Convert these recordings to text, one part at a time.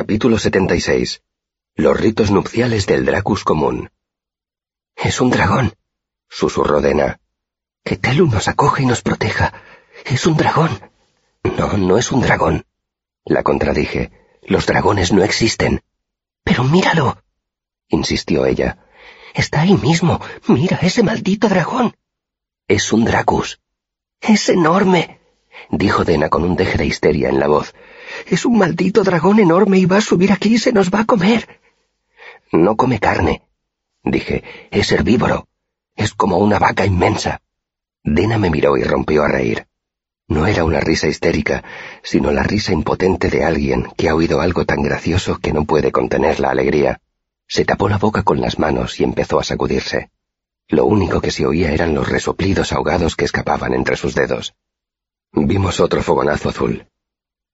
Capítulo 76. Los ritos nupciales del Dracus común. Es un dragón, susurró Dena. Que Telu nos acoge y nos proteja. Es un dragón. No, no es un dragón. La contradije. Los dragones no existen. Pero míralo, insistió ella. Está ahí mismo. Mira ese maldito dragón. Es un Dracus. Es enorme, dijo Dena con un deje de histeria en la voz. Es un maldito dragón enorme y va a subir aquí y se nos va a comer. No come carne, dije. Es herbívoro. Es como una vaca inmensa. Dena me miró y rompió a reír. No era una risa histérica, sino la risa impotente de alguien que ha oído algo tan gracioso que no puede contener la alegría. Se tapó la boca con las manos y empezó a sacudirse. Lo único que se oía eran los resoplidos ahogados que escapaban entre sus dedos. Vimos otro fogonazo azul.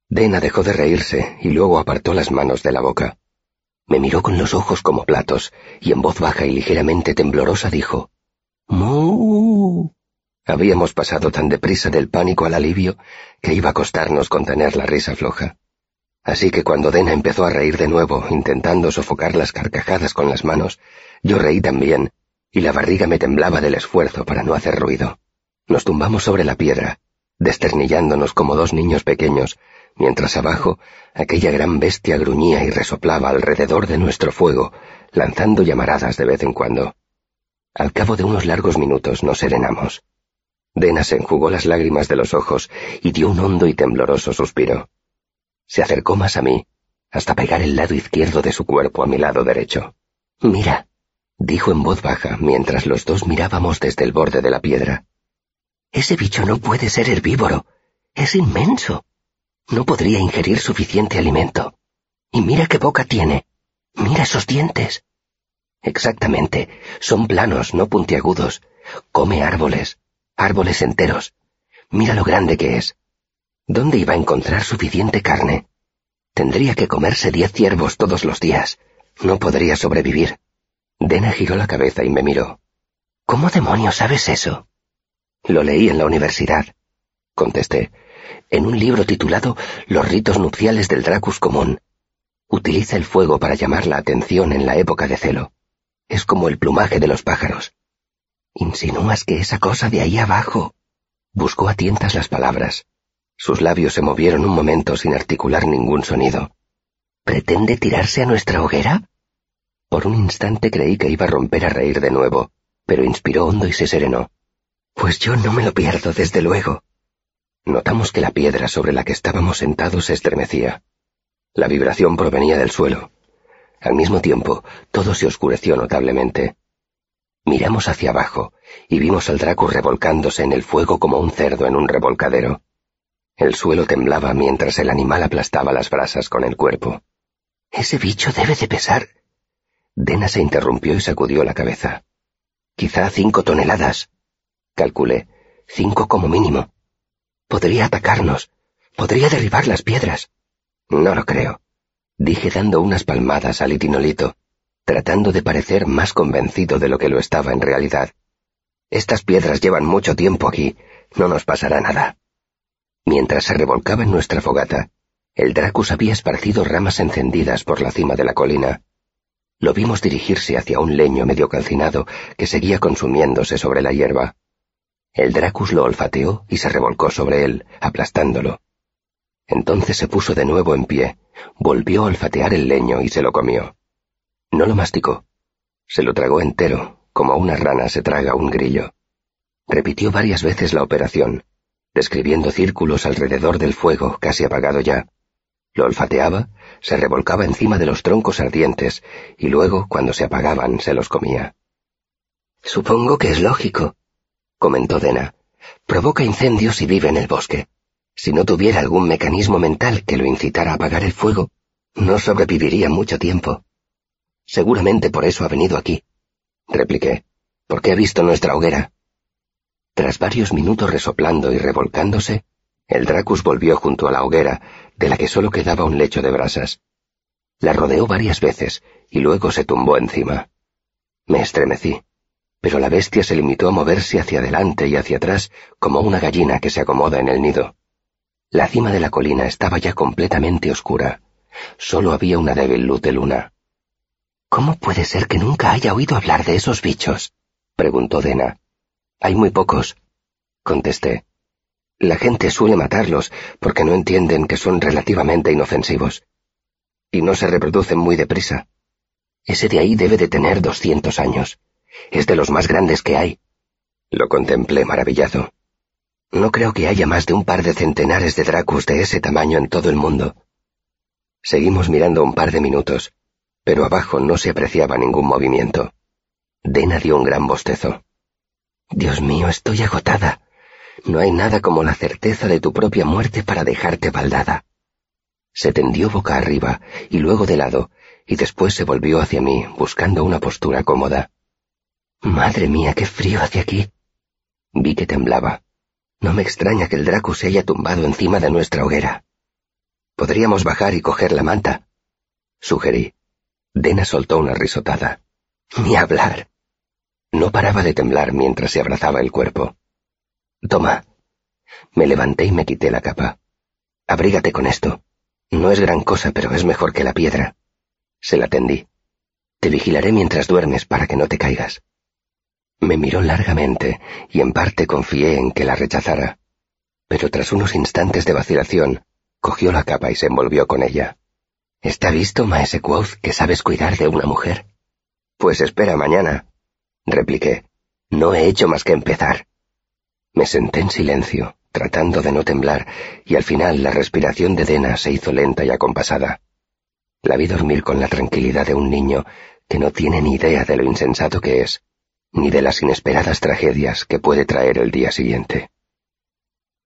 Dena dejó de reírse y luego apartó las manos de la boca. Me miró con los ojos como platos y en voz baja y ligeramente temblorosa dijo, «¡Mu!». Habíamos pasado tan deprisa del pánico al alivio que iba a costarnos contener la risa floja. Así que cuando Dena empezó a reír de nuevo, intentando sofocar las carcajadas con las manos, yo reí también, y la barriga me temblaba del esfuerzo para no hacer ruido. Nos tumbamos sobre la piedra, desternillándonos como dos niños pequeños, mientras abajo aquella gran bestia gruñía y resoplaba alrededor de nuestro fuego, lanzando llamaradas de vez en cuando. Al cabo de unos largos minutos nos serenamos. Dena se enjugó las lágrimas de los ojos y dio un hondo y tembloroso suspiro. Se acercó más a mí, hasta pegar el lado izquierdo de su cuerpo a mi lado derecho. Mira, dijo en voz baja mientras los dos mirábamos desde el borde de la piedra. Ese bicho no puede ser herbívoro. Es inmenso. No podría ingerir suficiente alimento. Y mira qué boca tiene. Mira esos dientes. Exactamente. Son planos, no puntiagudos. Come árboles árboles enteros. Mira lo grande que es. ¿Dónde iba a encontrar suficiente carne? Tendría que comerse diez ciervos todos los días. No podría sobrevivir. Dena giró la cabeza y me miró. ¿Cómo demonios sabes eso? Lo leí en la universidad, contesté, en un libro titulado Los ritos nupciales del Dracus común. Utiliza el fuego para llamar la atención en la época de celo. Es como el plumaje de los pájaros. ¿Insinúas que esa cosa de ahí abajo? Buscó a tientas las palabras. Sus labios se movieron un momento sin articular ningún sonido. ¿Pretende tirarse a nuestra hoguera? Por un instante creí que iba a romper a reír de nuevo, pero inspiró hondo y se serenó. Pues yo no me lo pierdo, desde luego. Notamos que la piedra sobre la que estábamos sentados se estremecía. La vibración provenía del suelo. Al mismo tiempo, todo se oscureció notablemente. Miramos hacia abajo y vimos al Draco revolcándose en el fuego como un cerdo en un revolcadero. El suelo temblaba mientras el animal aplastaba las brasas con el cuerpo. Ese bicho debe de pesar. Dena se interrumpió y sacudió la cabeza. Quizá cinco toneladas. Calculé. Cinco como mínimo. Podría atacarnos. Podría derribar las piedras. No lo creo. Dije dando unas palmadas al itinolito tratando de parecer más convencido de lo que lo estaba en realidad. Estas piedras llevan mucho tiempo aquí, no nos pasará nada. Mientras se revolcaba en nuestra fogata, el Dracus había esparcido ramas encendidas por la cima de la colina. Lo vimos dirigirse hacia un leño medio calcinado que seguía consumiéndose sobre la hierba. El Dracus lo olfateó y se revolcó sobre él, aplastándolo. Entonces se puso de nuevo en pie, volvió a olfatear el leño y se lo comió. No lo masticó. Se lo tragó entero, como una rana se traga un grillo. Repitió varias veces la operación, describiendo círculos alrededor del fuego casi apagado ya. Lo olfateaba, se revolcaba encima de los troncos ardientes y luego, cuando se apagaban, se los comía. Supongo que es lógico, comentó Dena. Provoca incendios y vive en el bosque. Si no tuviera algún mecanismo mental que lo incitara a apagar el fuego, no sobreviviría mucho tiempo. Seguramente por eso ha venido aquí, repliqué, porque ha visto nuestra hoguera. Tras varios minutos resoplando y revolcándose, el Dracus volvió junto a la hoguera, de la que solo quedaba un lecho de brasas. La rodeó varias veces y luego se tumbó encima. Me estremecí, pero la bestia se limitó a moverse hacia adelante y hacia atrás como una gallina que se acomoda en el nido. La cima de la colina estaba ya completamente oscura, Solo había una débil luz de luna. ¿Cómo puede ser que nunca haya oído hablar de esos bichos? preguntó Dena. Hay muy pocos, contesté. La gente suele matarlos porque no entienden que son relativamente inofensivos. Y no se reproducen muy deprisa. Ese de ahí debe de tener doscientos años. Es de los más grandes que hay. Lo contemplé maravillado. No creo que haya más de un par de centenares de Dracus de ese tamaño en todo el mundo. Seguimos mirando un par de minutos, pero abajo no se apreciaba ningún movimiento. Dena dio un gran bostezo. Dios mío, estoy agotada. No hay nada como la certeza de tu propia muerte para dejarte baldada. Se tendió boca arriba y luego de lado, y después se volvió hacia mí, buscando una postura cómoda. Madre mía, qué frío hace aquí. Vi que temblaba. No me extraña que el Draco se haya tumbado encima de nuestra hoguera. Podríamos bajar y coger la manta. Sugerí. Dena soltó una risotada. Ni hablar. No paraba de temblar mientras se abrazaba el cuerpo. Toma. Me levanté y me quité la capa. Abrígate con esto. No es gran cosa, pero es mejor que la piedra. Se la tendí. Te vigilaré mientras duermes para que no te caigas. Me miró largamente y en parte confié en que la rechazara. Pero tras unos instantes de vacilación, cogió la capa y se envolvió con ella. ¿Está visto, Maese Quoth, que sabes cuidar de una mujer? Pues espera mañana, repliqué. No he hecho más que empezar. Me senté en silencio, tratando de no temblar, y al final la respiración de Dena se hizo lenta y acompasada. La vi dormir con la tranquilidad de un niño que no tiene ni idea de lo insensato que es, ni de las inesperadas tragedias que puede traer el día siguiente.